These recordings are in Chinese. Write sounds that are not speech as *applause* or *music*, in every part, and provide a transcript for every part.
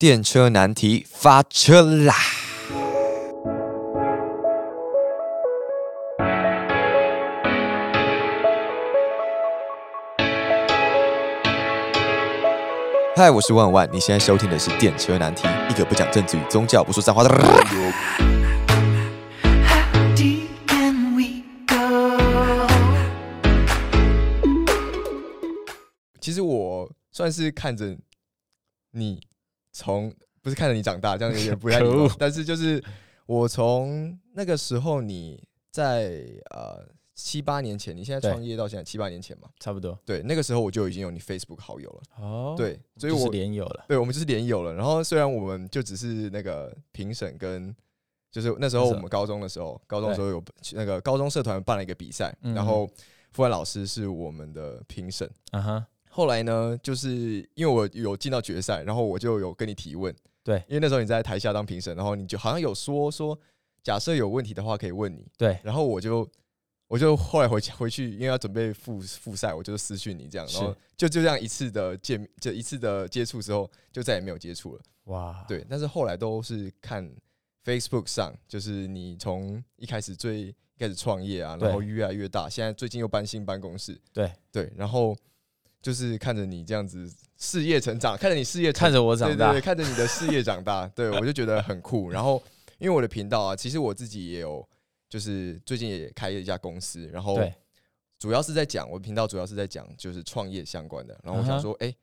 电车难题发车啦！嗨，我是万万，你现在收听的是电车难题，一个不讲政治与宗教、不说脏话的。How deep can we go? 其实我算是看着你从不是看着你长大，这样有点不太礼貌。*laughs* 但是就是我从那个时候你在呃七八年前，你现在对创业到现在七八年前嘛，差不多。对，那个时候我就已经有你 Facebook 好友了。哦，，对，所以我是我连友了。对我们就是连友了。然后虽然我们就只是那个评审跟。就是那时候我们高中的时候，高中的时候有那个高中社团办了一个比赛，嗯然后傅安老师是我们的评审，嗯哼，后来呢，就是因为我有进到决赛，然后我就有跟你提问，对。因为那时候你在台下当评审，然后你就好像有说说，假设有问题的话可以问你，对，然后我就我就后来回家回去，因为要准备复复赛，我就私讯你这样，然后就就这样一次的见面，就一次的接触之后，就再也没有接触了，哇，，对，但是后来都是看 Facebook 上，就是你从一开始最一开始创业啊，然后越来越大，现在最近又搬新办公室，对。对，然后就是看着你这样子事业成长，看着你事业看着我长大对对对，，看着你的事业长大，对我就觉得很酷。然后因为我的频道啊，其实我自己也有，就是最近也开了一家公司，然后对，主要是在讲我的频道主要是在讲就是创业相关的。然后我想说，哎、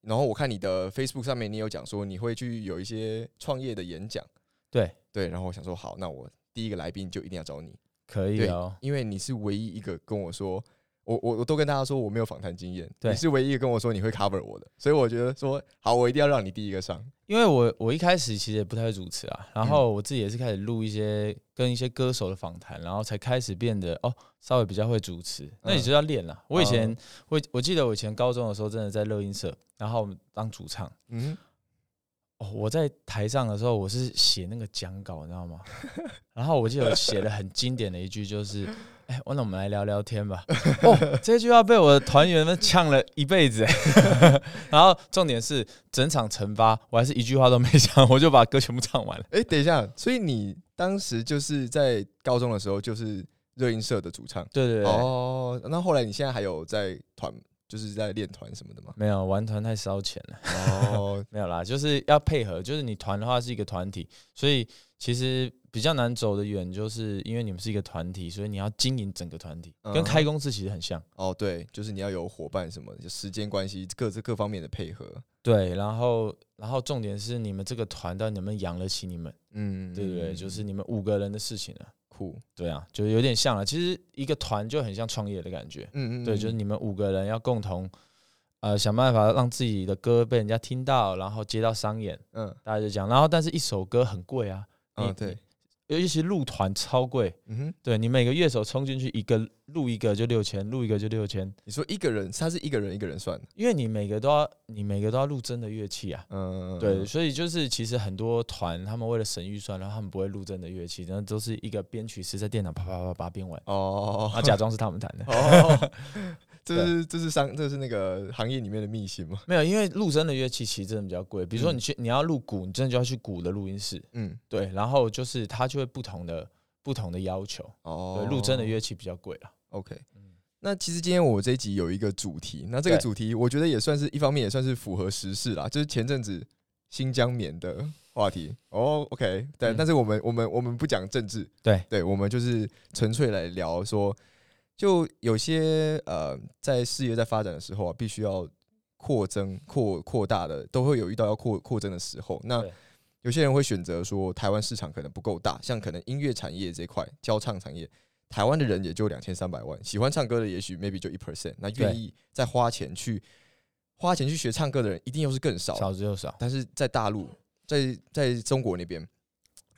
然后我看你的 Facebook 上面你有讲说你会去有一些创业的演讲，对，对，然后我想说好，那我第一个来宾就一定要找你，可以哦。因为你是唯一一个跟我说，我我我都跟大家说我没有访谈经验，对你是唯一跟我说你会 cover 我的，所以我觉得说好，我一定要让你第一个上。因为我我一开始其实也不太会主持啊，然后我自己也是开始录一些跟一些歌手的访谈，然后才开始变得哦稍微比较会主持。那你就要练了。我以前哦我我记得我以前高中的时候真的在乐音社，然后当主唱。嗯，哦，我在台上的时候，我是写那个讲稿，你知道吗？*laughs* 然后我记得我写的很经典的一句就是：“哎、那我们来聊聊天吧。*laughs* ”哦，这句话被我的团员们呛了一辈子。哎 *laughs* 然后重点是整场惩罚，我还是一句话都没讲，我就把歌全部唱完了。哎、等一下，所以你当时就是在高中的时候就是热音社的主唱对对对，哦，那后来你现在还有在团，就是在练团什么的吗？没有玩团太烧钱了。哦，*laughs* 没有啦，就是要配合，就是你团的话是一个团体，所以其实比较难走得远，就是因为你们是一个团体，所以你要经营整个团体，跟嗯开公司其实很像。哦，对，就是你要有伙伴什么，就时间关系各自各方面的配合。对，然后然后重点是你们这个团到底能不能养得起你们，嗯，对不对？就是你们五个人的事情了。酷，对啊，就有点像了。其实一个团就很像创业的感觉，嗯嗯，对，就是你们五个人要共同呃想办法让自己的歌被人家听到，然后接到商演，嗯大家就讲。然后但是一首歌很贵啊，嗯，对，尤其是录团超贵，嗯哼，对你每个乐手冲进去一个录一个就六千，录一个就六千，你说一个人，他是一个人一个人算？的，因为你每个都要你每个都要录真的乐器啊。嗯，对，所以就是其实很多团他们为了省预算，然后他们不会录真的乐器，然后都是一个编曲师在电脑啪啪啪把它编完，哦。然后假装是他们弹的。哦，*laughs* 这是这是商这是那个行业里面的秘辛吗？没有，因为录真的乐器其实真的比较贵。比如说嗯你去你要录鼓，你真的就要去鼓的录音室，嗯，对，然后就是它就会不同的不同的要求，哦对，录真的乐器比较贵了。OK 嗯。那其实今天我这一集有一个主题，那这个主题我觉得也算是一方面也算是符合时事啦，就是前阵子新疆棉的话题。哦，OK，对，嗯但是我们我们我们不讲政治，对对，我们就是纯粹来聊说，就有些呃在事业在发展的时候啊，必须要扩增扩扩大的，都会有遇到要扩扩增的时候。那有些人会选择说，台湾市场可能不够大，像可能音乐产业这块，教唱产业，台湾的人也就两千三百万，喜欢唱歌的也许 maybe 就一 percent，那愿意再花钱去花钱去学唱歌的人，一定又是更少。少之又少。但是在大陆，在在中国那边，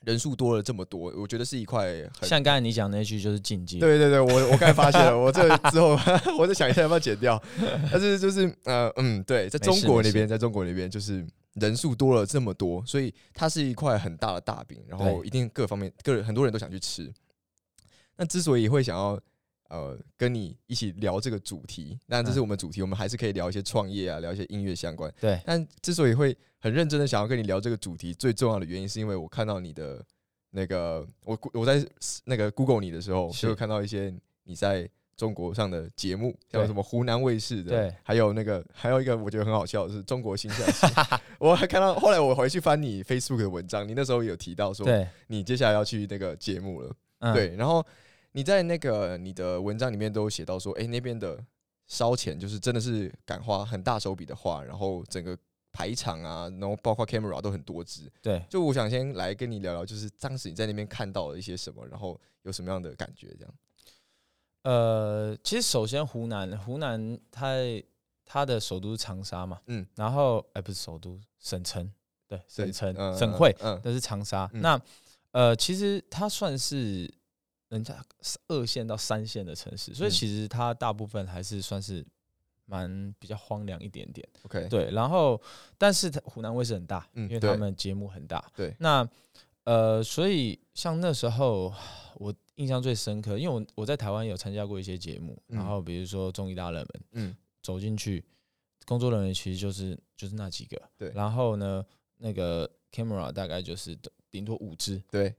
人数多了这么多，我觉得是一块很像刚才你讲那句就是禁忌，对对对，我我刚才发现了，*laughs* 我这之后 *laughs* 我在想一下要不要剪掉，*laughs* 但是就是呃嗯，对，在中国那边，在中国那边就是人数多了这么多，所以它是一块很大的大饼，然后一定各方面各很多人都想去吃。那之所以会想要呃跟你一起聊这个主题。那这是我们主题，我们还是可以聊一些创业啊，聊一些音乐相关。对，但之所以会很认真的想要跟你聊这个主题，最重要的原因是因为我看到你的那个，我我在那个 Google 你的时候，就会看到一些你在中国上的节目，像对什么湖南卫视的，对，还有那个还有一个我觉得很好笑的是中国新象系，*laughs* 我还看到后来我回去翻你 Facebook 的文章，你那时候有提到说对，你接下来要去那个节目了，嗯，对，然后你在那个你的文章里面都有写到说，哎、那边的烧钱就是真的是敢花很大手笔的花，然后整个排场啊，然后包括 camera 都很多支。对，就我想先来跟你聊聊，就是当时你在那边看到了一些什么，然后有什么样的感觉，这样。呃，其实首先湖南，湖南它它的首都是长沙嘛，嗯嗯，然后哎、不是首都，省城，对，对省城、嗯省会，嗯那是长沙。嗯那呃，其实它算是人家二线到三线的城市，所以嗯。其实它大部分还是算是蛮比较荒凉一点点。，OK，对，然后但是它湖南卫视很大，嗯因为他们节目很大。对。那呃，所以像那时候我印象最深刻，因为我我在台湾有参加过一些节目，嗯。然后比如说综艺大热门，嗯。走进去，工作人员其实就是就是那几个，对。然后呢，那个 camera 大概就是顶多五只，对，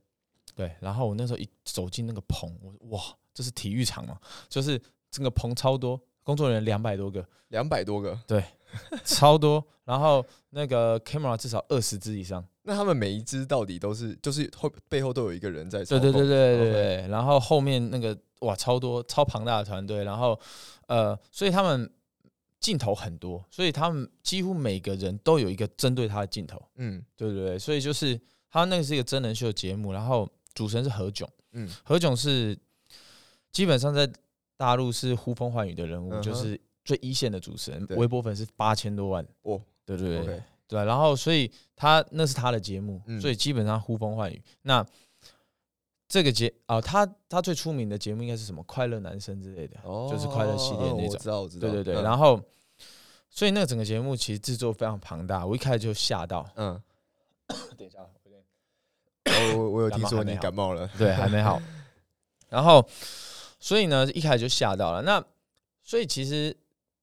对，然后我那时候一走进那个棚，我哇，这是体育场嘛，就是整个棚超多，工作人员两百多个，两百多个，对 *laughs* 超多，然后那个 camera 至少二十支以上，那他们每一支到底都是就是后背后都有一个人在操对？对对对对对，然后后面那个哇超多超庞大的团队，然后呃，所以他们镜头很多，所以他们几乎每个人都有一个针对他的镜头，嗯。对对对，所以就是他那个是一个真人秀节目，然后主持人是何炅，嗯何炅是基本上在大陆是呼风唤雨的人物，嗯哼就是最一线的主持人，对微博粉丝八千多万，哦对对对。，OK，对，然后所以他那是他的节目，嗯所以基本上呼风唤雨。那这个节啊、他他最出名的节目应该是什么？快乐男生之类的，哦，就是快乐系列那种哦我知。道，我知道，对对对，嗯然后所以那个整个节目其实制作非常庞大，我一开始就吓到。嗯，等一下，哦我我有听说你感冒了，对，还没好。*laughs* 然后，所以呢，一开始就吓到了。那所以其实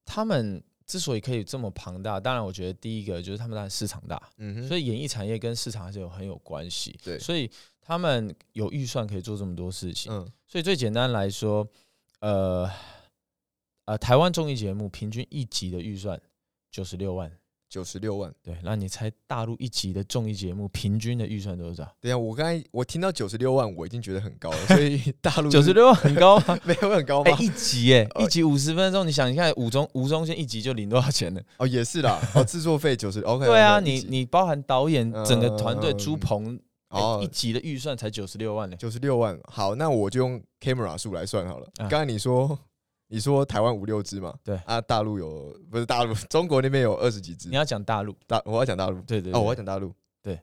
他们之所以可以这么庞大，当然我觉得第一个就是他们当然市场大，嗯哼，所以演艺产业跟市场还是有很有关系。对所以他们有预算可以做这么多事情。嗯所以最简单来说，呃呃，台湾综艺节目平均一集的预算九十六万。九十六万。对，那你猜大陆一集的综艺节目平均的预算多少？等一下，我刚才我听到九十六万，我已经觉得很高了，*laughs* 所以大陆九十六万很高吗？*laughs* 没有很高哎、吗？一集哎、呃一集五十分钟，你想一下，五中吴宗宪一集就领多少钱呢？*laughs* 哦，也是啦，哦，制作费九十，OK，对啊，你你包含导演整个团队嗯租棚，哎哦一集的预算才九十六万呢。九十六万，好，那我就用 camera 数来算好了。啊刚才你说你说台湾五六只嘛，对。啊，大陆有不是大陆，*laughs* 中国那边有二十几只。你。要讲大陆，大我要讲大陆，对对哦，我要讲大陆。对。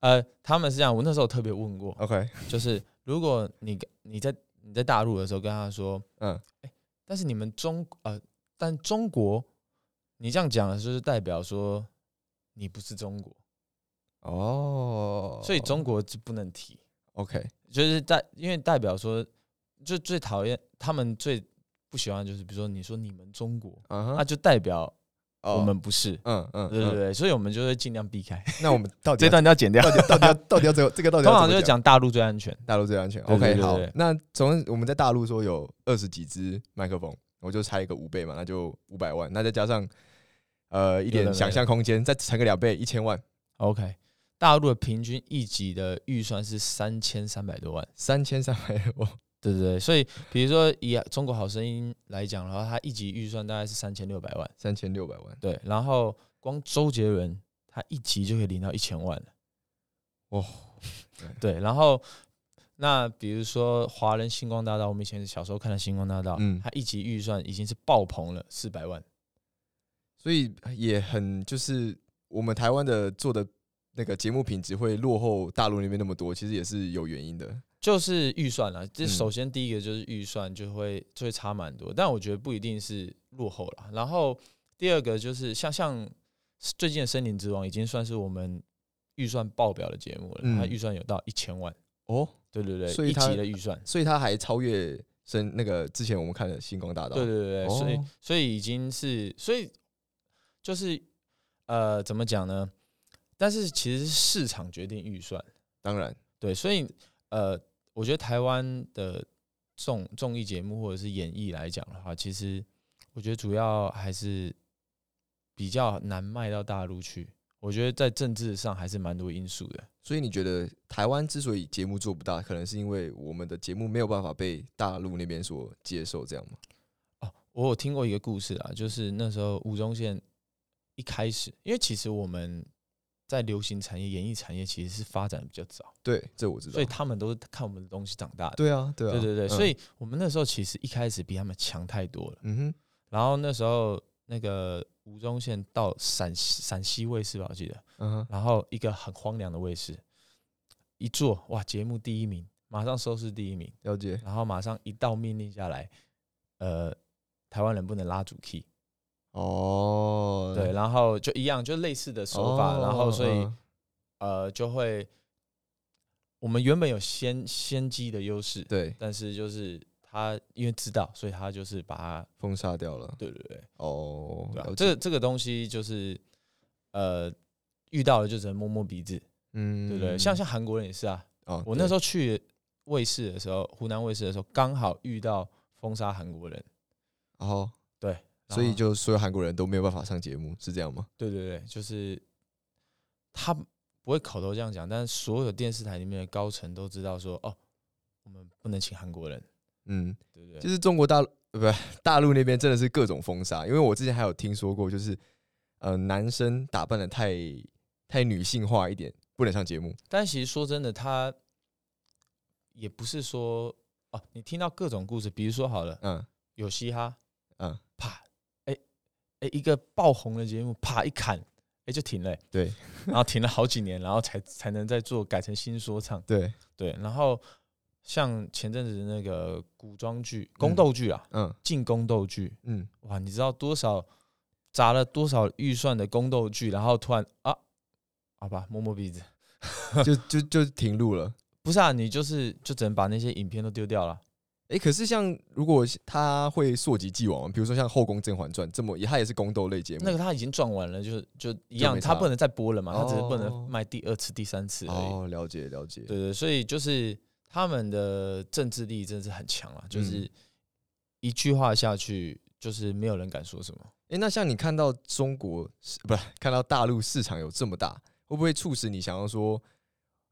呃，他们是这样，我那时候特别问过，，OK，就是如果你你在你在大陆的时候跟他说，嗯，哎但是你们中呃，但中国，你这样讲就是代表说你不是中国，哦，所以中国就不能提，OK，就是代因为代表说，就最讨厌他们最不喜欢就是比如说你说你们中国，那就代表哦我们不是，嗯嗯，嗯，对对对，所以我们就会尽量避开。那我们 *laughs* 到底这段你要剪掉，到底到底要到底要这个这个到底通常就是讲大陆最安全。大陆最安全。OK，好那从我们在大陆说有二十几支麦克风，我就拆一个五倍嘛，那就五百万，那再加上呃一点想象空间，再乘个两倍，一千万，OK，大陆的平均一集的预算是三千三百多万。三千三百万。对对对，所以比如说以《中国好声音》来讲的话，它一集预算大概是三千六百万。三千六百万，对，然后光周杰伦他一集就可以领到一千万了。哦，对，然后那比如说华人星光大道，我们以前小时候看的星光大道，嗯它一集预算已经是爆棚了四百万。所以也很就是我们台湾的做的那个节目品质会落后大陆那边那么多，其实也是有原因的。就是预算了，这嗯。首先第一个就是预算就会就会差蛮多，但我觉得不一定是落后了。然后第二个就是像像最近的《森林之王》已经算是我们预算爆表的节目了，嗯。它预算有到一千万，哦，对对对，一所以它集的预算，所以它还超越森那个之前我们看的星光大道，对对对，对所以哦。所以已经是，所以就是呃，怎么讲呢？但是其实是市场决定预算，当然，对，所以呃，我觉得台湾的综综艺节目或者是演艺来讲的话，其实我觉得主要还是比较难卖到大陆去。我觉得在政治上还是蛮多因素的。所以你觉得台湾之所以节目做不大，可能是因为我们的节目没有办法被大陆那边所接受，这样吗？哦，我有听过一个故事啊，就是那时候吴宗宪一开始，因为其实我们在流行产业、演艺产业其实是发展的比较早，对，这我知道。所以他们都是看我们的东西长大的。对啊，对啊，对对对，嗯所以我们那时候其实一开始比他们强太多了。嗯哼，然后那时候那个吴宗宪到陕西陕西卫视吧，我记得，嗯哼，然后一个很荒凉的卫视，一做哇，节目第一名，马上收视第一名，了解。然后马上一道命令下来，呃，台湾人不能拉主 key，哦，对，然后就一样，就类似的手法，然后所以嗯。呃就会，我们原本有先先机的优势，对。但是就是他因为知道，所以他就是把它，封杀掉了。对对对，哦，对吧、了解。这个这个东西就是呃遇到了就只能摸摸鼻子，嗯。对不对？像像韩国人也是啊，哦，我那时候候去卫视的时候，湖南卫视的时候，刚好遇到封杀韩国人，哦，对，然所以就所有韩国人都没有办法上节目，是这样吗？对对对，就是他不会口头这样讲，但是所有电视台里面的高层都知道说，哦，我们不能请韩国人，嗯，对不对？就是中国大陆呃不大陆那边真的是各种封杀，因为我之前还有听说过，就是呃男生打扮的太太女性化一点，不能上节目。但其实说真的，他也不是说哦，你听到各种故事，比如说好了，嗯有嘻哈，哎，一个爆红的节目，啪一砍，哎就停了、欸对然后停了好几年，然后才才能再做改成新说唱，对，对，然后像前阵子的那个古装剧、宫斗剧啊，嗯进宫斗剧，嗯，哇，你知道多少砸了多少预算的宫斗剧，然后突然啊，好吧，摸摸鼻子，就就就停录了。*laughs* 不是啊，你就是就只能把那些影片都丢掉了。哎、可是像如果他会溯及既往嘛，比如说像《后宫甄嬛传》这么，也它也是宫斗类节目。那个他已经赚完了，就就一样，就他不能再播了嘛，他只是不哦能卖第二次、第三次而已。哦，了解了解。对对，所以就是他们的政治力真的是很强啊，就是嗯一句话下去，就是没有人敢说什么。哎、那像你看到中国市不是看到大陆市场有这么大，会不会促使你想要说，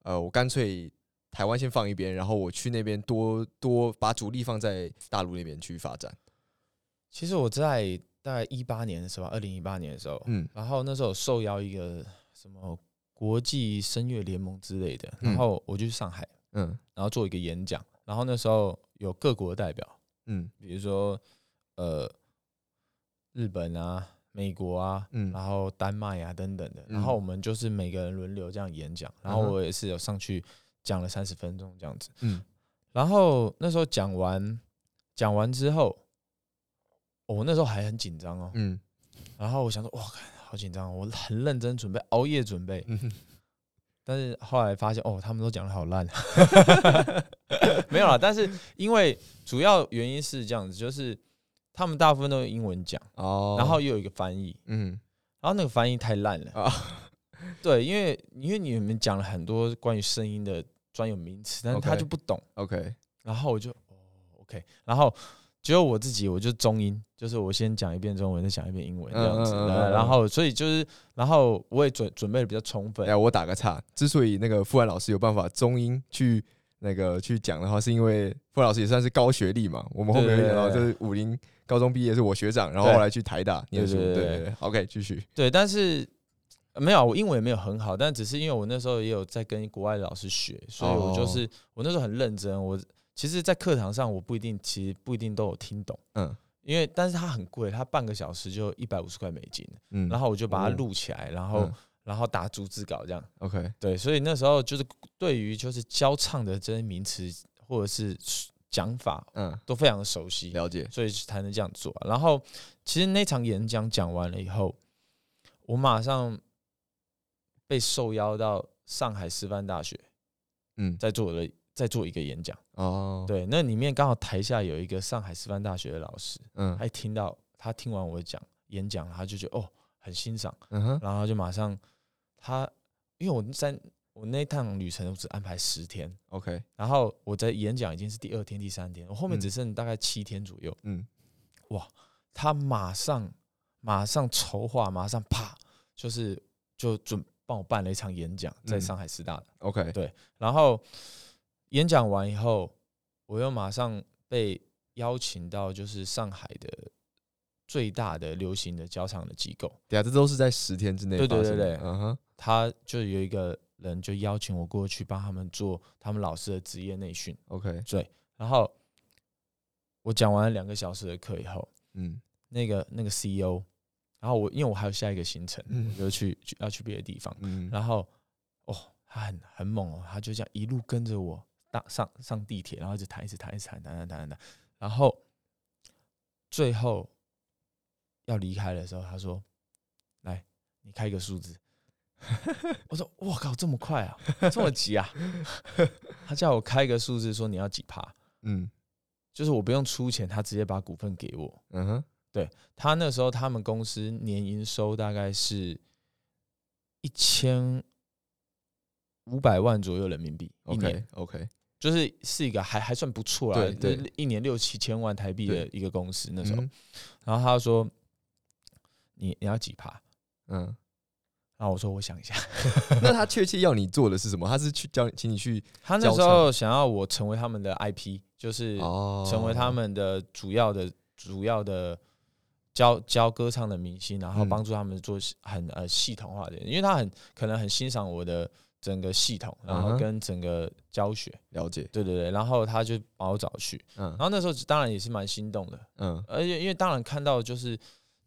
呃，我干脆台湾先放一边，然后我去那边多多把主力放在大陆那边去发展？其实我在大概一八年的时候，二零一八年的时候，嗯。然后那时候有受邀一个什么国际声乐联盟之类的，嗯。然后我就去上海，嗯。然后做一个演讲，然后那时候有各国的代表，嗯。比如说呃日本啊、美国啊，嗯。然后丹麦啊等等的，嗯。然后我们就是每个人轮流这样演讲，然后我也是有上去讲了三十分钟这样子，嗯。然后那时候讲完讲完之后，哦我那时候还很紧张哦，嗯。然后我想说哇，好紧张哦，我很认真准备，熬夜准备，嗯，但是后来发现哦，他们都讲的好烂，*laughs* *laughs* 没有啦。但是因为主要原因是这样子，就是他们大部分都用英文讲，哦，然后又有一个翻译，嗯。然后那个翻译太烂了。啊，*laughs* 对，因为因为你们讲了很多关于声音的专有名词，但是他就不懂，OK，然后我就哦 OK，然后只有我自己，我就中英，就是我先讲一遍中文，再讲一遍英文这样子，然后所以就是，然后我也准准备的比较充分哎，，我打个岔，之所以那个傅安老师有办法中英去那个去讲的话，是因为傅安老师也算是高学历嘛。我们后面会讲到，就是武林高中毕业是我学长，然后后来去台大念书。对对对，OK，继续。对，但是呃没有，我英文也没有很好，但只是因为我那时候也有在跟国外的老师学，所以我就是、我那时候很认真。我其实，在课堂上我不一定，其实不一定都有听懂，嗯因为但是它很贵，它半个小时就一百五十块美金，嗯，然后我就把它哦录起来，然后、嗯然后打逐字稿这样。OK，对，所以那时候就是对于就是教唱的这些名词或者是讲法嗯，都非常的熟悉，了解。所以才能这样做啊、然后其实那场演讲讲完了以后，我马上被受邀到上海师范大学，嗯，在做我的在做一个演讲。哦，，对，那里面刚好台下有一个上海师范大学的老师，嗯。他一听到他听完我讲演讲，他就觉得哦很欣赏，嗯哼，然后就马上他因为我在我那趟旅程我只安排十天，，OK，然后我在演讲已经是第二天、第三天，我后面嗯。只剩大概七天左右，嗯。哇他马上马上筹划，马上啪就是就准帮我办了一场演讲，在嗯。上海师大的。，OK，对然后演讲完以后，我又马上被邀请到就是上海的最大的流行的交场的机构，对啊，这都是在十天之内对对对对嗯哼，他就有一个人就邀请我过去帮他们做他们老师的职业内训，，OK，对然后我讲完了两个小时的课以后，嗯。那个那个 CEO，然后我因为我还有下一个行程，嗯我就去去要去别的地方，嗯，然后哦，他很很猛哦，他就这样一路跟着我搭上上地铁，然后一直弹一直弹一直谈谈谈谈谈谈，然后最后要离开的时候，他说：“来，你开一个数字。*laughs* ”我说：“我靠，这么快啊，这么急啊！” *laughs* 他叫我开一个数字，说你要几趴，嗯就是我不用出钱，他直接把股份给我。嗯哼，他那时候他们公司年营收大概是一千五百万左右人民币一年，，OK 就是是一个还还算不错啦，对对一年六七千万台币的一个公司那时候。嗯然后他说：“你你要几趴嗯，？”然后我说：“我想一下。*laughs* 那他确切要你做的是什么？他是去叫请你去 *laughs* ”他那时候想要我成为他们的 IP，就是哦，成为他们的主要的主要的教教歌唱的明星，然后嗯。帮助他们做很呃系统化的，因为他很可能很欣赏我的整个系统，然后跟整个教学，了解，对对对，然后他就把我找去，嗯。然后那时候当然也是蛮心动的，嗯，而且因为当然看到就是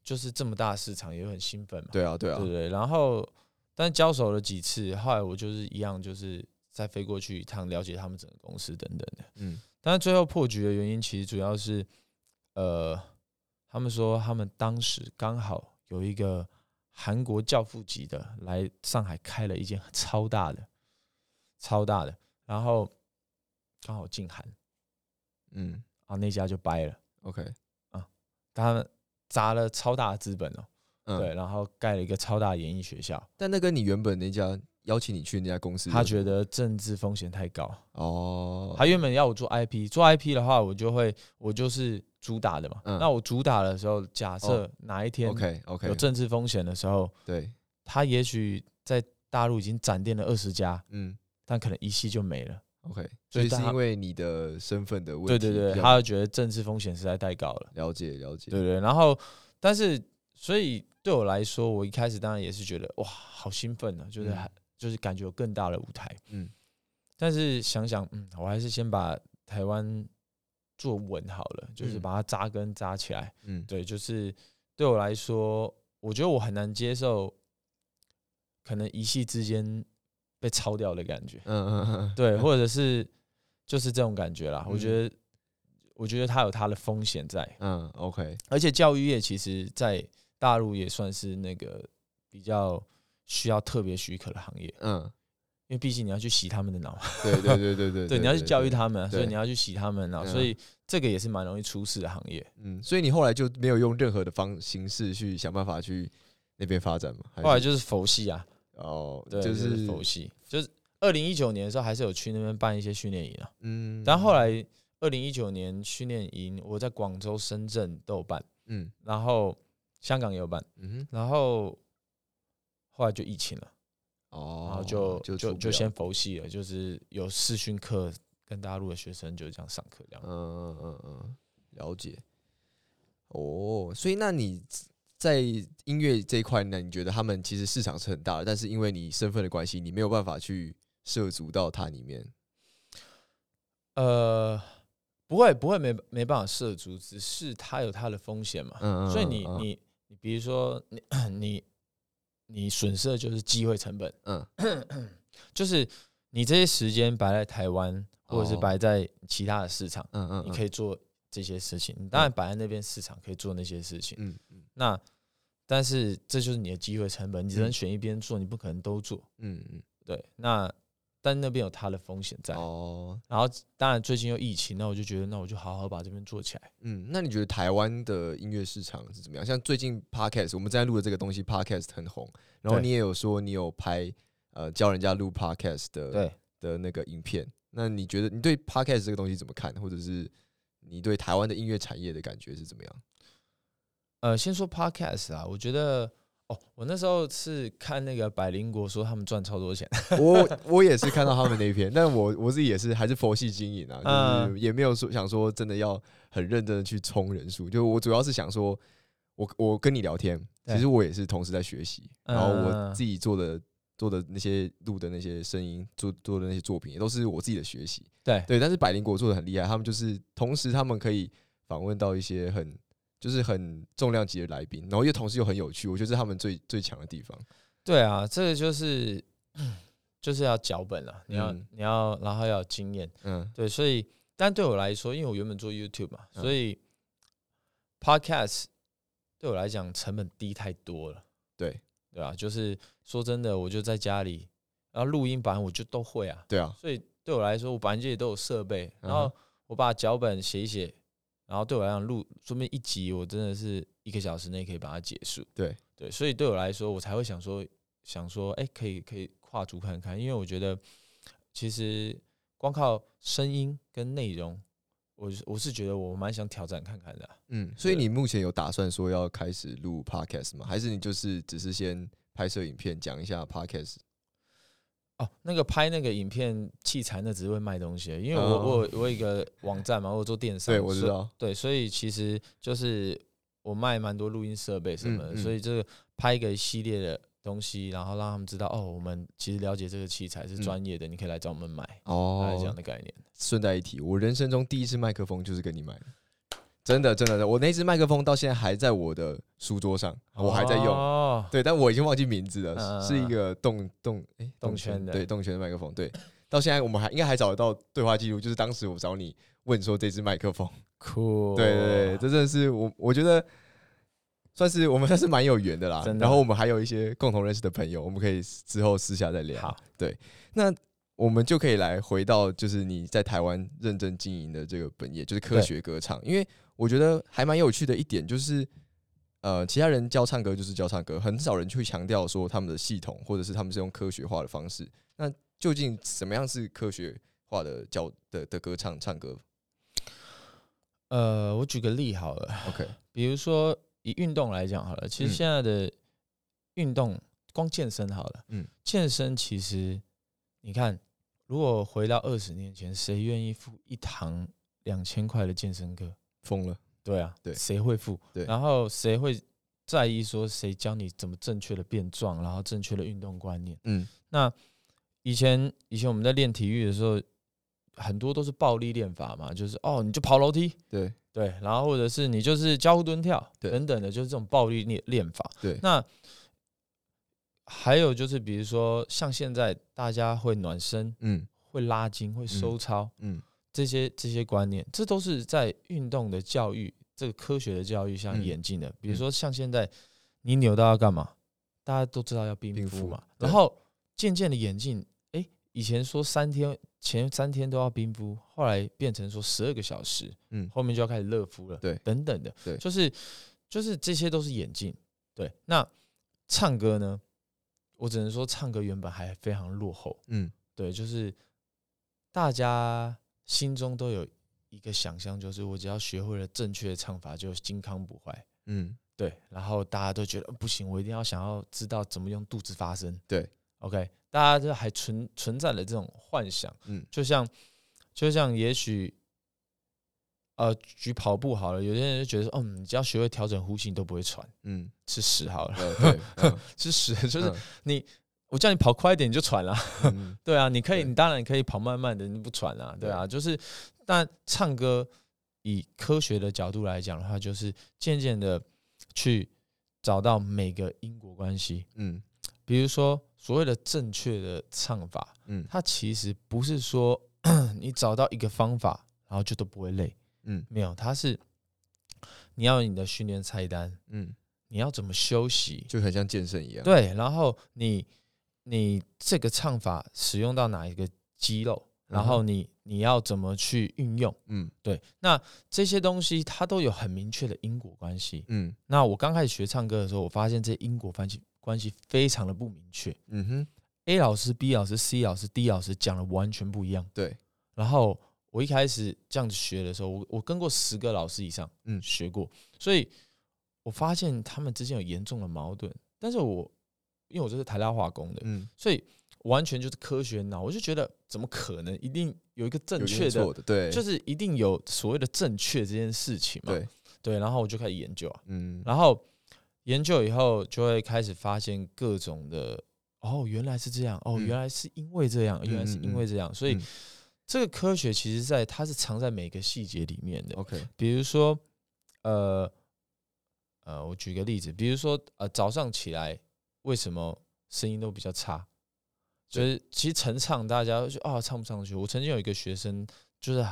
就是这么大的市场，也很兴奋嘛，对啊对啊对，对，然后但交手了几次，后来我就是一样就是再飞过去一趟，了解他们整个公司等等的。嗯。但是最后破局的原因，其实主要是，呃，他们说他们当时刚好有一个韩国教父级的来上海开了一间超大的、超大的，然后刚好进韩，嗯啊，那家就掰了，，OK，啊他们砸了超大的资本哦，嗯，对，。然后盖了一个超大的演艺学校，但那跟你原本那家邀请你去那家公司他觉得政治风险太高，哦，他原本要我做 IP，做 IP 的话，我就会我就是主打的嘛。嗯。那我主打的时候，假设哪一天 OK OK，有政治风险的时候，对，他也许在大陆已经展店了二十家，嗯。但可能一系就没了。，OK，所所以是因为你的身份的问题，对对对，他就觉得政治风险实在太高了。了解了解，对对，然后但是所以对我来说，我一开始当然也是觉得哇，好兴奋啊，就是就是感觉有更大的舞台。嗯但是想想，嗯，我还是先把台湾做稳好了，就是嗯把它扎根扎起来。嗯，对，就是对我来说，我觉得我很难接受，可能一夕之间被抄掉的感觉。嗯嗯嗯，对，或者是就是这种感觉啦。我嗯觉得，我觉得它有它的风险在，嗯，OK，而且教育业其实在大陆也算是那个比较需要特别许可的行业，嗯，因为毕竟你要去洗他们的脑，对对对对对 *laughs* 对，你要去教育，他们啊，所以你要去洗他们的脑，嗯所以这个也是蛮容易出事的行业。嗯，所以你后来就没有用任何的方形式去想办法去那边发展嘛？还后来就是佛系啊，哦，对，就就是佛系，就是二零一九年的时候还是有去那边办一些训练营啊，嗯，但后来二零一九年训练营我在广州、深圳都有办，嗯。然后香港也有办，嗯哼，然后后来就疫情了，哦，然后就就就就先佛系了，就是有视讯课跟大陆的学生就这样上课这样。嗯嗯嗯嗯，了解。哦，所以那你在音乐这一块呢？你觉得他们其实市场是很大的，但是因为你身份的关系，你没有办法去涉足到它里面。呃，不会不会没没办法涉足，只是它有它的风险嘛。嗯嗯，所以你嗯你你比如说你你你损失的就是机会成本，嗯。*clears throat* 就是你这些时间摆在台湾，或者是哦。摆在其他的市场，嗯嗯，你可以做这些事情。你当然摆在那边市场可以做那些事情，嗯嗯。那但是这就是你的机会成本，你只能嗯。选一边做，你不可能都做。嗯嗯。对，那但那边有它的风险在。哦，然后当然最近又疫情，那我就觉得那我就好好把这边做起来。嗯，那你觉得台湾的音乐市场是怎么样？像最近 podcast 我们在录的这个东西，podcast 很红，然后你也有说你有拍呃教人家录 podcast 的对，的那个影片，那你觉得你对 podcast 这个东西怎么看，或者是你对台湾的音乐产业的感觉是怎么样？呃，先说 podcast 啊，我觉得哦，我那时候是看那个百灵国说他们赚超多钱，*laughs* 我我也是看到他们那一篇，但我我自己也是还是佛系经营啊，就是嗯也没有说想说真的要很认真的去冲人数，就我主要是想说，我我跟你聊天，其实我也是同时在学习，然后我嗯自己做的做的那些录的那些声音，做做的那些作品，也都是我自己的学习。对对，但是百灵国做的很厉害，他们就是同时他们可以访问到一些很就是很重量级的来宾，然后又同时又很有趣，我觉得这是他们最最强的地方。对啊，这个就是 *clears throat* 就是要脚本啊，你要、嗯。你要，然后要有经验，嗯。对，所以但对我来说，因为我原本做 YouTube 嘛，嗯。所以 Podcast 对我来讲成本低太多了，对。对啊、就是说真的，我就在家里，然后录音版我就都会啊，对啊，所以对我来说，我本来这里都有设备，然后我把脚本写一写，然后对我来讲录，说明一集我真的是一个小时内可以把它结束。对对，所以对我来说，我才会想说，想说，哎、可以可以跨足看看，因为我觉得其实光靠声音跟内容，我是我是觉得我蛮想挑战看看的啊、嗯，所以你目前有打算说要开始录 podcast 吗？还是你就是只是先拍摄影片讲一下 podcast？哦，那个拍那个影片器材，那只是会卖东西，因为我、哦我我有一个网站嘛，我有做电商，对，我知道。对，所以其实就是我卖蛮多录音设备什么的，嗯嗯所以这个拍一个系列的东西，然后让他们知道哦，我们其实了解这个器材是嗯专业的，你可以来找我们买，哦这样的概念。顺带一提，我人生中第一次麦克风就是跟你买的，真的真的，我那只麦克风到现在还在我的书桌上，我还在用。哦，对，但我已经忘记名字了，是一个动动哎动圈的对动圈的麦克风。对，到现在我们还应该还找得到对话记录，就是当时我找你问说这只麦克风。酷，对对对，这真的是我我觉得算是我们算是蛮有缘的啦。的然后我们还有一些共同认识的朋友，我们可以之后私下再聊。好，那我们就可以来回到就是你在台湾认真经营的这个本业，就是科学歌唱。因为我觉得还蛮有趣的一点就是，呃，其他人教唱歌就是教唱歌，很少人去强调说他们的系统或者是他们是用科学化的方式。那究竟什么样是科学化的教的的歌唱唱歌呃，我举个例好了，？OK，比如说以运动来讲好了，其实嗯现在的运动光健身好了，嗯健身其实你看，如果回到二十年前，谁愿意付一堂两千块的健身课？疯了。对啊，对。谁会付？对。然后谁会在意说谁教你怎么正确的变壮，然后正确的运动观念？嗯。那以前以前我们在练体育的时候，很多都是暴力练法嘛，就是哦你就跑楼梯，对。对，然后或者是你就是交互蹲跳对。等等的，就是这种暴力练练法。对。那还有就是比如说像现在大家会暖身、嗯。会拉筋、会收操、嗯这些这些观念，这都是在运动的教育这个科学的教育下嗯演进的。比如说像现在你扭到要干嘛，大家都知道要冰敷嘛，然后渐渐的演进，哎，以前说三天前三天都要冰敷，后来变成说十二个小时，嗯后面就要开始热敷了，对等等的，对就是就是这些都是演进。对，那唱歌呢，我只能说唱歌原本还非常落后，嗯对，就是大家心中都有一个想象，就是我只要学会了正确的唱法，就金康不坏。嗯。对，然后大家都觉得呃不行，我一定要想要知道怎么用肚子发声。对，OK，大家就还存存在了这种幻想，嗯。就像就像也许，呃，举跑步好了，有些人就觉得说，嗯，你只要学会调整呼吸，你都不会喘，嗯，吃屎好了，呃对，嗯。*laughs* 吃屎就是嗯。你，我叫你跑快一点你就喘了。嗯。*laughs* 对啊，你可以，你当然可以跑慢慢的，你不喘啊，对。啊，就是，但唱歌以科学的角度来讲的话，就是渐渐的去找到每个因果关系，嗯。比如说所谓的正确的唱法，嗯。它其实不是说 *coughs* 你找到一个方法，然后就都不会累，嗯。没有，它是你要你的训练菜单，嗯，你要怎么休息，就很像健身一样。对，然后你你这个唱法使用到哪一个肌肉，然后你你要怎么去运用？嗯对，那这些东西它都有很明确的因果关系。嗯那我刚开始学唱歌的时候，我发现这因果关系关系非常的不明确。嗯哼，A 老师、B 老师、C 老师、D 老师讲的完全不一样。对，然后我一开始这样子学的时候，我我跟过十个老师以上，嗯嗯，学过，所以我发现他们之间有严重的矛盾。但是我因为我这是台大化工的，嗯，所以完全就是科学脑，我就觉得怎么可能一定有一个正确的，的，对，就是一定有所谓的正确这件事情嘛？对，对，然后我就开始研究啊，嗯。然后研究以后就会开始发现各种的，哦，原来是这样，哦，嗯。原来是因为这样，原来是因为这样，所以嗯。这个科学其实在它是藏在每个细节里面的。OK，比如说，呃呃，我举个例子，比如说呃，早上起来为什么声音都比较差？就是其实晨唱大家就啊唱不上去。我曾经有一个学生，就是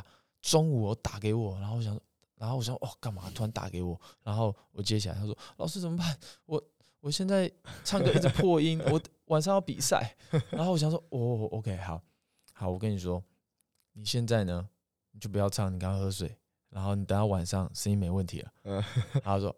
中午我打给我，然后我想，然后我想哦干嘛突然打给我？然后我接起来，他说老师怎么办？我我现在唱歌一直破音，我晚上要比赛。然后我想说哦 OK 好好，我跟你说，你现在呢你就不要唱，你赶快喝水，然后你等到晚上声音没问题了。嗯然后 *laughs* 他说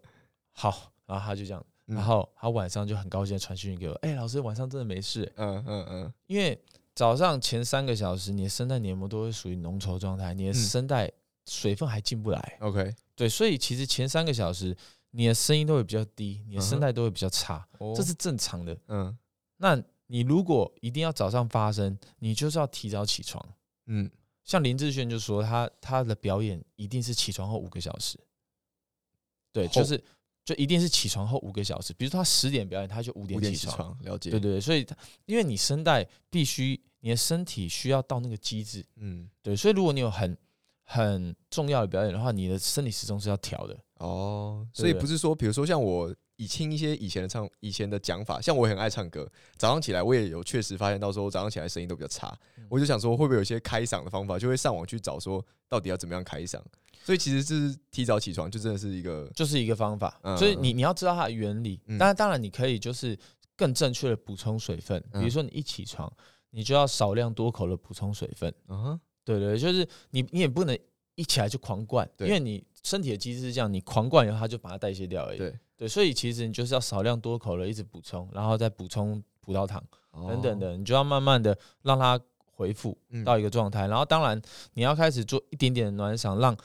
好，然后他就这样，嗯然后他晚上就很高兴的传讯息给我，哎、老师晚上真的没事、嗯嗯嗯。因为早上前三个小时你的声带黏膜都会属于浓稠状态，你的嗯。声带水分还进不来，，OK，对，所以其实前三个小时你的声音都会比较低，你的声带都会比较差，哦。这是正常的。嗯。那你如果一定要早上发声，你就是要提早起床。嗯。像林志炫就说他他的表演一定是起床后五个小时，对，就是就一定是起床后五个小时。比如他十点表演，他就五五点起床。了解，对对对，所以他因为你声带必须，你的身体需要到那个机制，嗯对，所以如果你有很很重要的表演的话，你的生理时钟是要调的。哦，所以不是说，比如说像我以听一些以前的唱以前的讲法，像我很爱唱歌，早上起来我也有确实发现到说，我早上起来声音都比较差，嗯我就想说会不会有一些开嗓的方法，就会上网去找说到底要怎么样开嗓。所以其实是提早起床，就真的是一个就是一个方法，嗯所以你你要知道它的原理。嗯当然，当然你可以就是更正确的补充水分，比如嗯说你一起床，你就要少量多口的补充水分。嗯哼对对，就是你你也不能一起来就狂灌，对因为你身体的机制是这样，你狂灌以后它就把它代谢掉而已。对对，所以其实你就是要少量多口的一直补充，然后再补充葡萄糖等等，的，你就要慢慢的让它恢复到一个状态。然后当然你要开始做一点点的暖嗓，让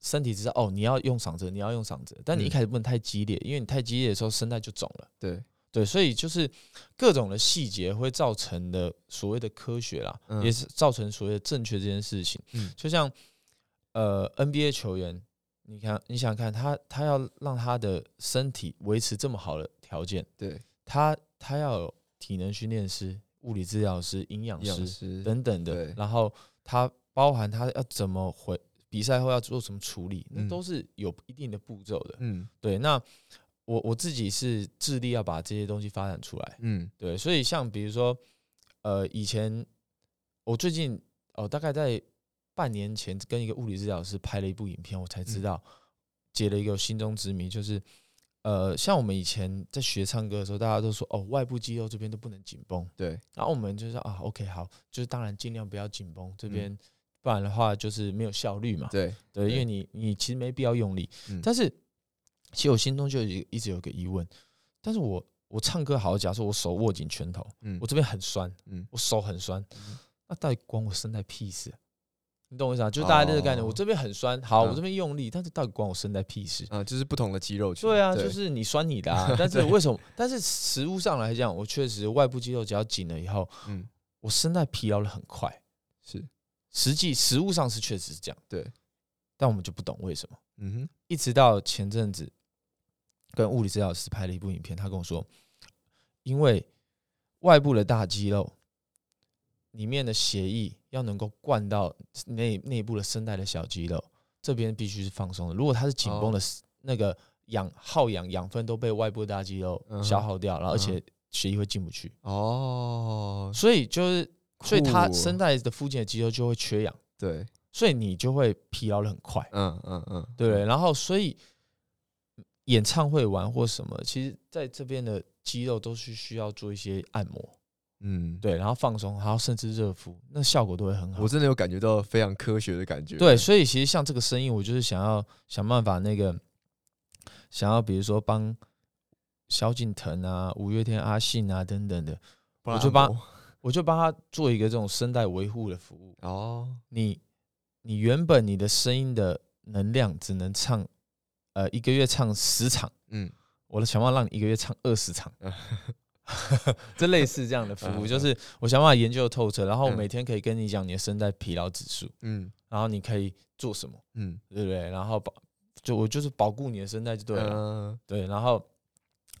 身体知道哦你要用嗓子，你要用嗓子，但你一嗯开始不能太激烈，因为你太激烈的时候声带就肿了。对，对，所以就是各种的细节会造成的所谓的科学啦，嗯也是造成所谓的正确这件事情。嗯就像呃 NBA 球员，你看你想想看他他要让他的身体维持这么好的条件，对，他他要有体能训练师、物理治疗师、营养师师等等的，然后他包含他要怎么回比赛后要做什么处理，那嗯都是有一定的步骤的。嗯对，那我我自己是致力要把这些东西发展出来。嗯对，所以像比如说，呃，以前我最近哦，大概在半年前跟一个物理治疗师拍了一部影片，我才知嗯。道解了一个心中之谜，就是呃，像我们以前在学唱歌的时候，大家都说哦，外部肌肉这边都不能紧绷，对，然后我们就是啊，OK，好，就是当然尽量不要紧绷这嗯。边，不然的话就是没有效率嘛。对，对，因为你你其实没必要用力，嗯。但是其实我心中就一一直有个疑问，但是我我唱歌好，假设我手握紧拳头，嗯。我这边很酸，嗯。我手很酸嗯，那到底关我声带屁事啊？你懂我意思啊？就是大家这个概念，哦我这边很酸，好，嗯我这边用力，但是到底关我声带屁事？啊，就是不同的肌肉群，对啊，就是你酸你的啊，*laughs* 但是对为什么？但是实物上来讲，我确实外部肌肉只要紧了以后，嗯我声带疲劳的很快。是，实际实物上是确实是这样，对，但我们就不懂为什么。嗯哼，一直到前阵子跟物理治疗师拍了一部影片，他跟我说，因为外部的大肌肉里面的血液要能够灌到内内部的声带的小肌肉，这边必须是放松的。如果它是紧绷的，那个氧耗氧养分都被外部大肌肉消耗掉，然后而嗯且血液会进不去，哦，所以就是所以它声带的附近的肌肉就会缺氧，对，所以你就会疲劳的很快。嗯嗯嗯，对不对？然后所以演唱会玩或什么，其实在这边的肌肉都是需要做一些按摩，嗯，对，然后放松，然后甚至热敷，那效果都会很好我。真的有感觉到非常科学的感觉。对，所以其实像这个声音，我就是想要想办法那个，想要比如说帮萧敬腾啊、五月天阿信啊等等的，我就帮我就帮他做一个这种声带维护的服务。哦，你你原本你的声音的能量只能唱，呃，一个月唱十场，嗯，我的想法让你一个月唱二十场，*laughs* *laughs* 这类似这样的服务，就是我想办法研究透彻，然后我嗯。每天可以跟你讲你的声带疲劳指数，嗯。然后你可以做什么，嗯，对不对？然后保就我就是保护你的声带就对了，嗯。对，然后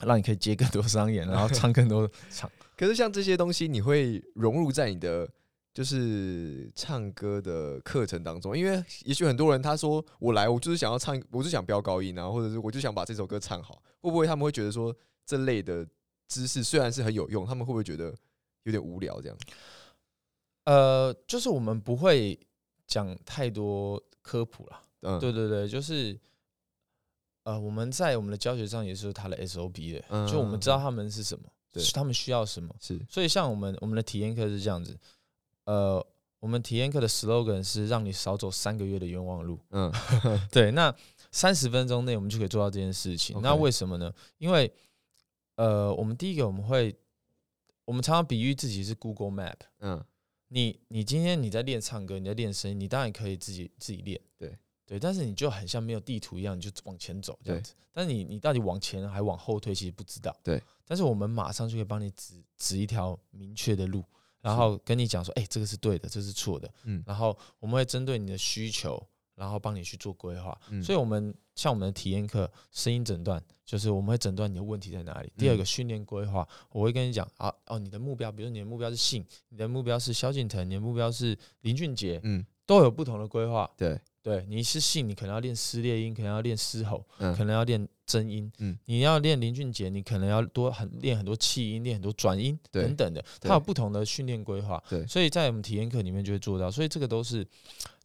让你可以接更多商演，*laughs* 然后唱更多场。可是像这些东西，你会融入在你的就是唱歌的课程当中，因为也许很多人他说我来，我就是想要唱，我就想飙高音啊，或者是我就想把这首歌唱好，会不会他们会觉得说这类的知识虽然是很有用，他们会不会觉得有点无聊这样？呃，就是我们不会讲太多科普啦，嗯，对对对，就是呃，我们在我们的教学上也是有它的 SOP 的，就我们知道他们是什么，对他们需要什么，是，所以像我们我们的体验课是这样子，呃，我们体验课的 slogan 是让你少走三个月的冤枉路。嗯 *laughs* 对，那三十分钟内我们就可以做到这件事情。那为什么呢？因为呃，我们第一个我们会，我们常常比喻自己是 Google Map。嗯你你今天你在练唱歌，你在练声音，你当然可以自己自己练，对对，但是你就很像没有地图一样，你就往前走这样子。但是你你到底往前还往后退，其实不知道。对，但是我们马上就可以帮你指指一条明确的路，然后跟你讲说，哎、这个是对的，这是错的。嗯然后我们会针对你的需求，然后帮你去做规划。嗯所以，我们像我们的体验课声音诊断，就是我们会诊断你的问题在哪里。第二个嗯训练规划，我会跟你讲啊哦，你的目标，比如你的目标是信，你的目标是萧敬腾，你的目标是林俊杰，嗯，都有不同的规划。对，对，你是信，你可能要练撕裂音，可能要练嘶吼，嗯可能要练真音。嗯你要练林俊杰，你可能要多很练很多气音，练很多转音等等的，对它有不同的训练规划。对所以在我们体验课里面就会做到，所以这个都是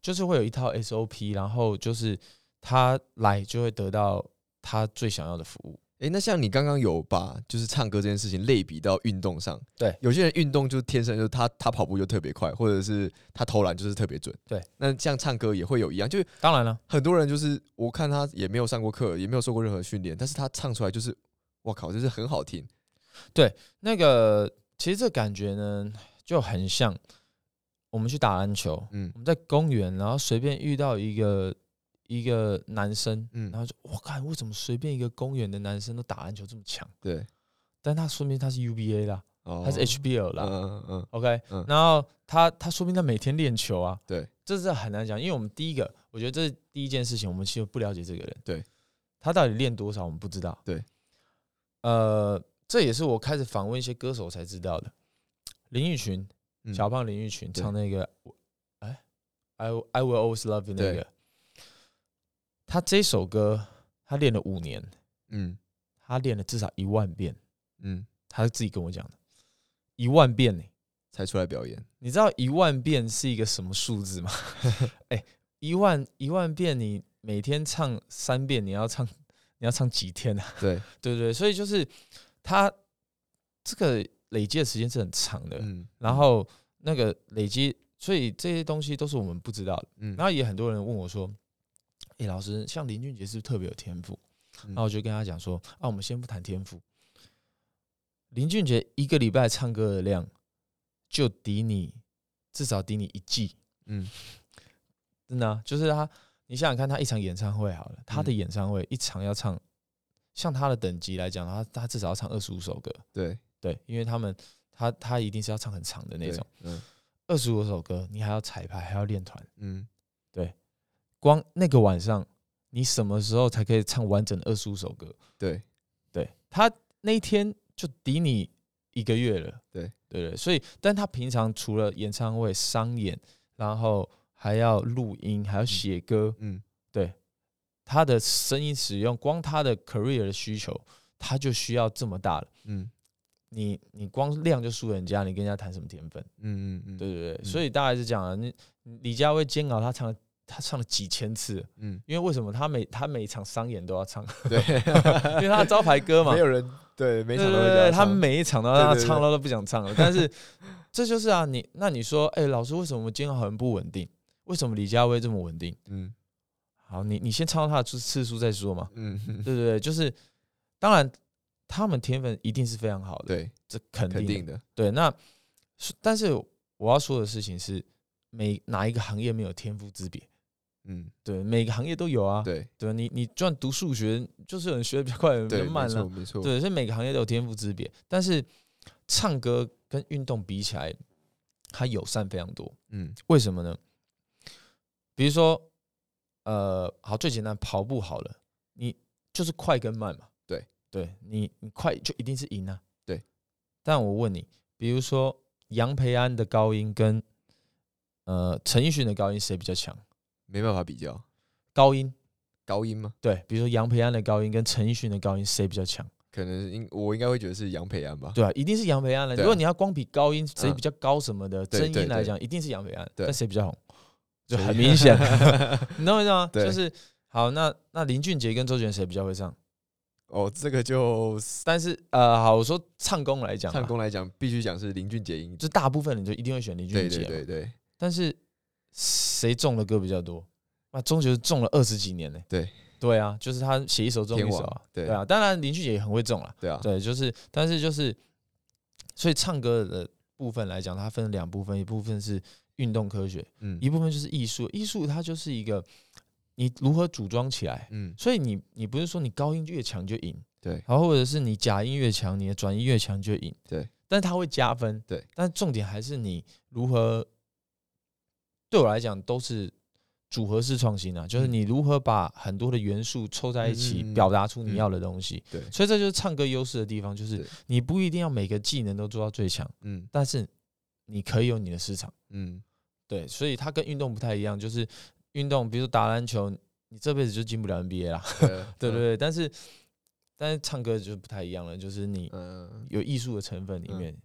就是会有一套 SOP，然后就是他来就会得到他最想要的服务。诶，那像你刚刚有把就是唱歌这件事情类比到运动上，对有些人运动就天生就是他他跑步就特别快，或者是他投篮就是特别准，对。那像唱歌也会有一样，就是当然了，很多人就是我看他也没有上过课，也没有受过任何训练，但是他唱出来就是，我靠，就是很好听。对那个其实这感觉呢就很像我们去打篮球，嗯我们在公园，然后随便遇到一个一个男生，嗯然后就我看为什么随便一个公园的男生都打篮球这么强？对，但他说明他是 UBA 啦，哦他是 HBL 啦、嗯嗯嗯 OK，、嗯。然后他他说明他每天练球啊，对，这是很难讲，因为我们第一个，我觉得这是第一件事情，我们其实不了解这个人，对，他到底练多少我们不知道，对，呃，这也是我开始访问一些歌手才知道的，林育群，嗯。小胖林育群唱那个，哎，I I will always love you 那个，他这首歌他练了五年，嗯。他练了至少一万遍，嗯，他是自己跟我讲的，一万遍呢、才出来表演，你知道一万遍是一个什么数字吗？*laughs* 哎、一万一万遍，你每天唱三遍，你要唱你要唱几天啊？对，对对？所以就是他这个累积的时间是很长的，嗯，然后那个累积，所以这些东西都是我们不知道的。嗯，然后也很多人问我说：“哎、老师，像林俊杰是不是特别有天赋？”嗯。然后我就跟他讲说：“啊，我们先不谈天赋，林俊杰一个礼拜唱歌的量就抵你至少抵你一季，嗯。真的啊、就是他，你想想看，他一场演唱会好了，他的嗯演唱会一场要唱，像他的等级来讲，他他至少要唱二十五首歌，对对，因为他们他他一定是要唱很长的那对种，嗯二十五首歌，你还要彩排，还要练团，嗯对光那个晚上，你什么时候才可以唱完整二十五首歌？对，对他那一天就抵你一个月了，对对对，所以，但他平常除了演唱会、商演，然后还要录音，还要写歌，嗯对他的声音使用，光他的 career 的需求，他就需要这么大了。嗯你你光量就输人家，你跟人家谈什么天分？嗯嗯嗯，对对对，嗯所以大概是这样啊。你李佳薇煎熬他唱他唱了几千次，嗯，因为为什么他每他每一场商演都要唱，对，*laughs* 因为他的招牌歌嘛 *laughs* 没，有人对每对场都会对对，他每一场都让他对对对唱到都不想唱了。但是这就是啊，你那你说，哎、老师为什么今天好像不稳定？为什么李佳薇这么稳定？嗯好，你你先唱到他的次次数再说嘛。嗯嗯，对对对，就是当然他们天分一定是非常好的，对，这肯定的肯定的，对。那但是我要说的事情是，每哪一个行业没有天赋之别？嗯，对，每个行业都有啊。对对，你你就算读数学，就是有人学的比较快，有人比，较慢了、没错没错，对，所以每个行业都有天赋之别，但是唱歌跟运动比起来，它友善非常多。嗯为什么呢？比如说，呃，好，最简单，跑步好了，你就是快跟慢嘛。对，你你快就一定是赢啊。对，但我问你，比如说杨培安的高音跟呃陈奕迅的高音谁比较强？没办法比较高音高音吗？对，比如说杨培安的高音跟陈奕迅的高音谁比较强？可能应我应该会觉得是杨培安吧，对啊，一定是杨培安了。啊如果你要光比高音谁嗯比较高什么的，对对对真音来讲，一定是杨培安。对但谁比较红，*laughs* 就很明显，*laughs* 你懂我意思吗？就是好，那那林俊杰跟周杰伦谁比较会唱？哦，这个就但是呃，好，我说唱功来讲啊，唱功来讲，必须讲是林俊杰赢，就大部分人就一定会选林对俊杰嘛。对对对但是谁中的歌比较多？那周杰伦中了二十几年呢。对对啊，就是他写一首中一天首啊。对对啊，当然林俊杰也很会中了。对啊，对，就是，但是就是，所以唱歌的部分来讲，它分两部分，一部分是运动科学，嗯一部分就是艺术。艺术它就是一个你如何组装起来。嗯。所以你你不是说你高音越强就赢，对。然后或者是你假音越强，你的转音越强就赢，对。但是它会加分，对。但重点还是你如何，对我来讲都是组合式创新啊，就是嗯。你如何把很多的元素凑在一起，表达出你嗯要的东西。对。所以这就是唱歌优势的地方，就是你不一定要每个技能都做到最强，嗯。但是你可以有你的市场。嗯。对，所以它跟运动不太一样，就是运动，比如说打篮球，你这辈子就进不了 NBA 啦，*laughs* 对对对对。但是但是唱歌就不太一样了，就是你嗯有艺术的成分里嗯面，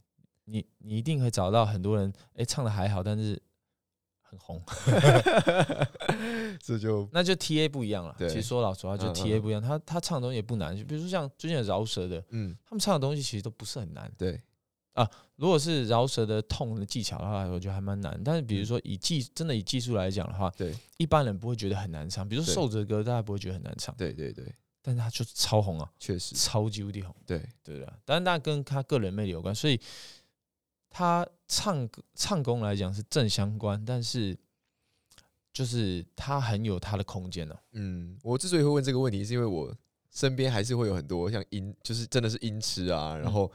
你你一定会找到很多人，哎、唱的还好，但是很红，*laughs* 这就那就 TA 不一样了。其实说老实话，就 TA 不一样，他他唱的东西也不难，就比如说像最近的饶舌的，嗯他们唱的东西其实都不是很难。对如果是饶舌的痛的技巧的话，我觉得还蛮难。但是比如说以技真的以技术来讲的话，对一般人不会觉得很难唱。比如说瘦子的歌，大家不会觉得很难唱，对对对，但是他就是超红啊，确实超级无敌红，对对不对？当然，那跟他个人魅力有关，所以他唱歌唱功来讲是正相关，但是就是他很有他的空间呢、嗯，我之所以会问这个问题，是因为我身边还是会有很多像音，就是真的是音痴啊，然嗯后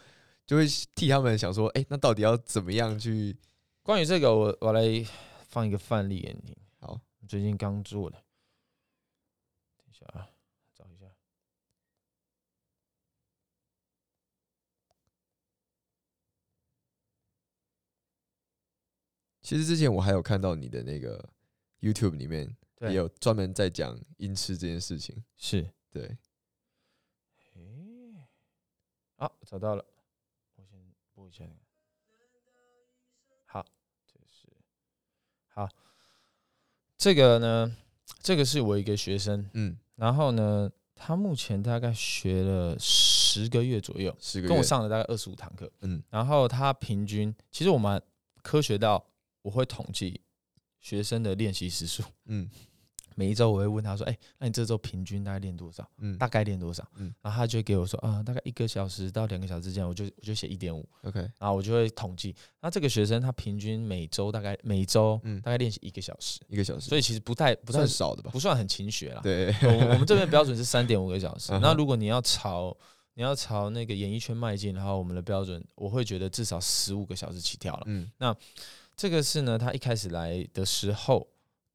就会替他们想说，哎、那到底要怎么样去？关于这个，我我来放一个范例给你。听。好，最近刚做的，等一下啊，找一下。其实之前我还有看到你的那个 YouTube 里面对。也有专门在讲音痴这件事情，是，对，诶，好，找到了，一下。好，这是。好，这个呢，这个是我一个学生，嗯，然后呢，他目前大概学了十个月左右，十个月，跟我上了大概二十五堂课，嗯。然后他平均，其实我们科学到我会统计学生的练习时数，嗯每一周我会问他说：“哎、那你这周平均大概练多少？嗯，大概练多少？”嗯然后他就会给我说：“啊、大概一个小时到两个小时之间，我就我就写一点五。OK，” 然后我就会统计，那这个学生他平均每周大概每周嗯大概练习一个小时，一个小时，所以其实不太不太算少的吧？不算很勤学啦。对，我我们这边标准是三点五个小时。那如果你要朝你要朝那个演艺圈迈进，然后我们的标准，我会觉得至少十五个小时起跳了。嗯这个是呢，他一开始来的时候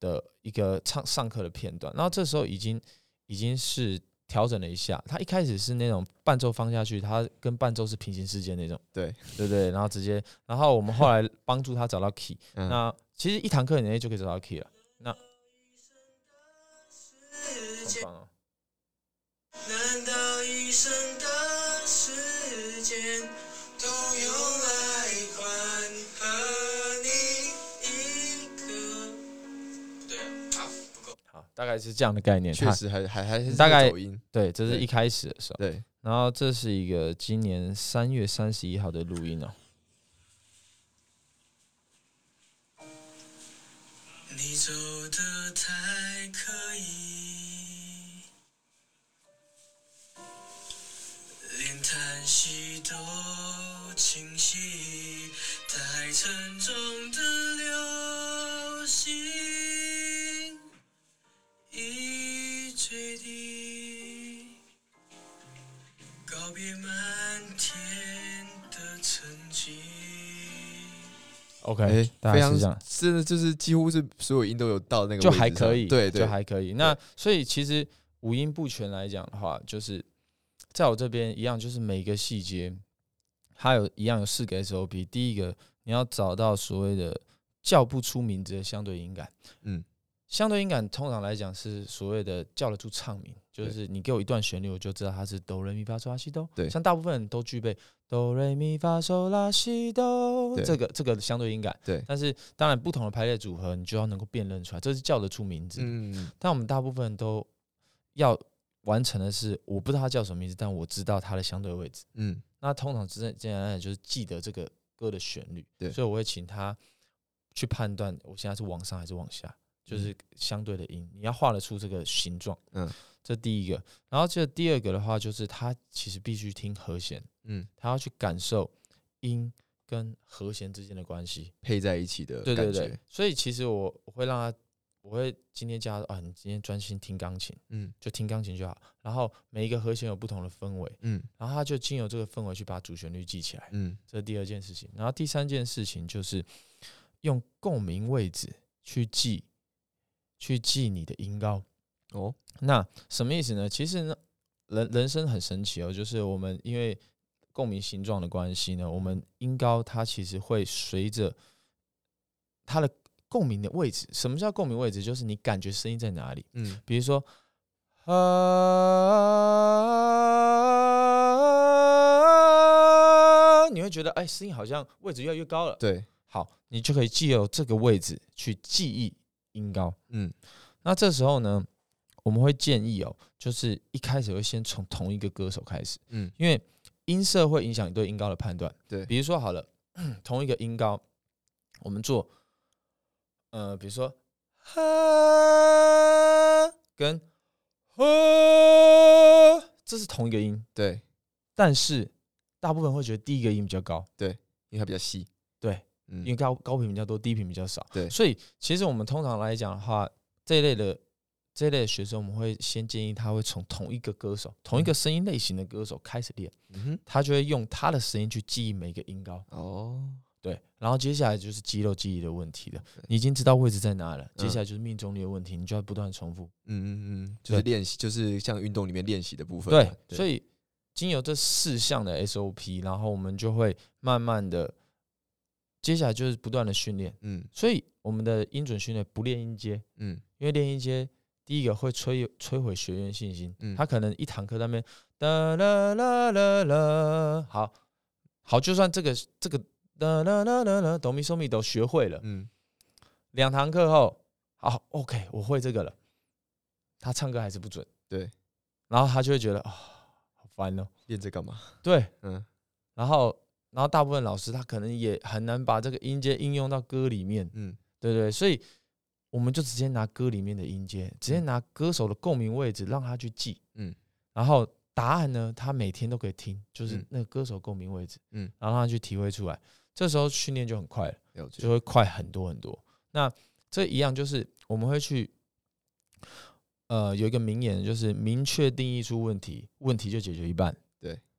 的一个唱上课的片段，然后这时候已经已经是调整了一下。他一开始是那种伴奏放下去，他跟伴奏是平行世界那种，对。对对，然后直接，然后我们后来帮助他找到 key，嗯。那其实一堂课以内就可以找到 key 了，那很棒哦。难道一生大概是这样的概念。它确实还还还是大概音，对，这是一开始的时候。对，然后这是一个今年三月三十一号的录音哦。你走的太刻意，连叹息都清晰，太沉重的流星别漫天的曾经。OK，、哎，非常大概是这样，真的就是几乎是所有音都有到那个就还可以，对对，就还可以。那所以其实五音不全来讲的话，就是在我这边一样，就是每一个细节，它有一样有四个 SOP。第一个，你要找到所谓的叫不出名字的相对音感。嗯，相对音感通常来讲是所谓的叫得出唱名，就是你给我一段旋律，我就知道它是哆来咪发嗦拉西哆。对像大部分人都具备哆来咪发嗦拉西哆对这个这个相对音感。对但是当然不同的排列组合，你就要能够辨认出来，这是叫得出名字。嗯，但我们大部分人都要完成的是，我不知道它叫什么名字，但我知道它的相对位置。嗯那通常简简单来讲就是记得这个歌的旋律，对所以我会请他去判断我现在是往上还是往下，就是相对的音，你要画得出这个形状。嗯，这第一个。然后这第二个的话，就是他其实必须听和弦，嗯，他要去感受音跟和弦之间的关系。配在一起的对对感觉对，所以其实我我会让他，我会今天教他啊，你今天专心听钢琴，嗯就听钢琴就好。然后每一个和弦有不同的氛围，嗯然后他就经由这个氛围去把主旋律记起来，嗯这是第二件事情。然后第三件事情就是用共鸣位置去记，去记你的音高。哦，那什么意思呢？其实呢，人人生很神奇哦，就是我们因为共鸣形状的关系呢，我们音高它其实会随着它的共鸣的位置。什么叫共鸣位置？就是你感觉声音在哪里。嗯比如说，啊，你会觉得哎，声音好像位置越来越高了。对，好，你就可以借由这个位置去记忆音高。嗯。那这时候呢，我们会建议哦，就是一开始会先从同一个歌手开始，嗯。因为音色会影响你对音高的判断。对。比如说好了，*clears throat* 同一个音高，我们做，呃，比如说哈跟呵，这是同一个音，对，但是大部分会觉得第一个音比较高，对因为它比较细，对，嗯因为高高频比较多，低频比较少。对所以其实我们通常来讲的话，这一类的这一类的学生，我们会先建议他会从同一个歌手、同一个声音类型的歌手开始练，嗯哼，他就会用他的声音去记忆每个音高。哦，对，然后接下来就是肌肉记忆的问题了。你已经知道位置在哪了，接嗯下来就是命中率的问题，你就要不断重复。嗯嗯嗯，就是练习，就是像运动里面练习的部分对嘛，，所以经由这四项的 SOP，然后我们就会慢慢的，接下来就是不断的训练。嗯。所以我们的音准训练不练音阶，嗯。因为练音阶，第一个会摧摧毁学员信心。嗯。他可能一堂课在那边哒啦啦啦啦，好好，就算这个这个哒啦啦啦啦哆咪嗦咪都学会了，嗯。两堂课后，好，OK，我会这个了，他唱歌还是不准，对，然后他就会觉得啊、好烦哦，练这干嘛？对，嗯。然后然后大部分老师他可能也很难把这个音阶应用到歌里面，嗯。对对，所以我们就直接拿歌里面的音阶，直接拿歌手的共鸣位置让他去记，嗯。然后答案呢，他每天都可以听，就是嗯。那个歌手共鸣位置，嗯。然后让他去体会出来，这时候训练就很快了，就，会快很多很多。那这一样就是我们会去，呃，有一个名言，就是明确定义出问题，问题就解决一半。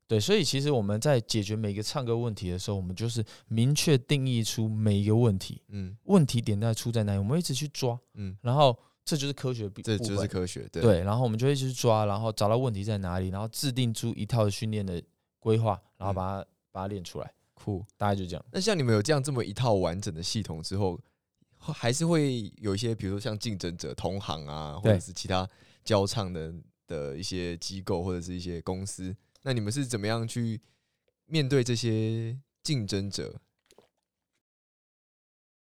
对对，所以其实我们在解决每个唱歌问题的时候，我们就是明确定义出每一个问题，嗯问题点在出在哪里，我们一直去抓，嗯，然后这就是科学部这就是科学，对对，然后我们就会去抓，然后找到问题在哪里，然后制定出一套训练的规划，然后嗯把它、把它练出来，酷。大概就这样。那像你们有这样这么一套完整的系统之后，会还是会有一些，比如说像竞争者、同行啊，或者是其他教唱的的一些机构或者是一些公司，那你们是怎么样去面对这些竞争者？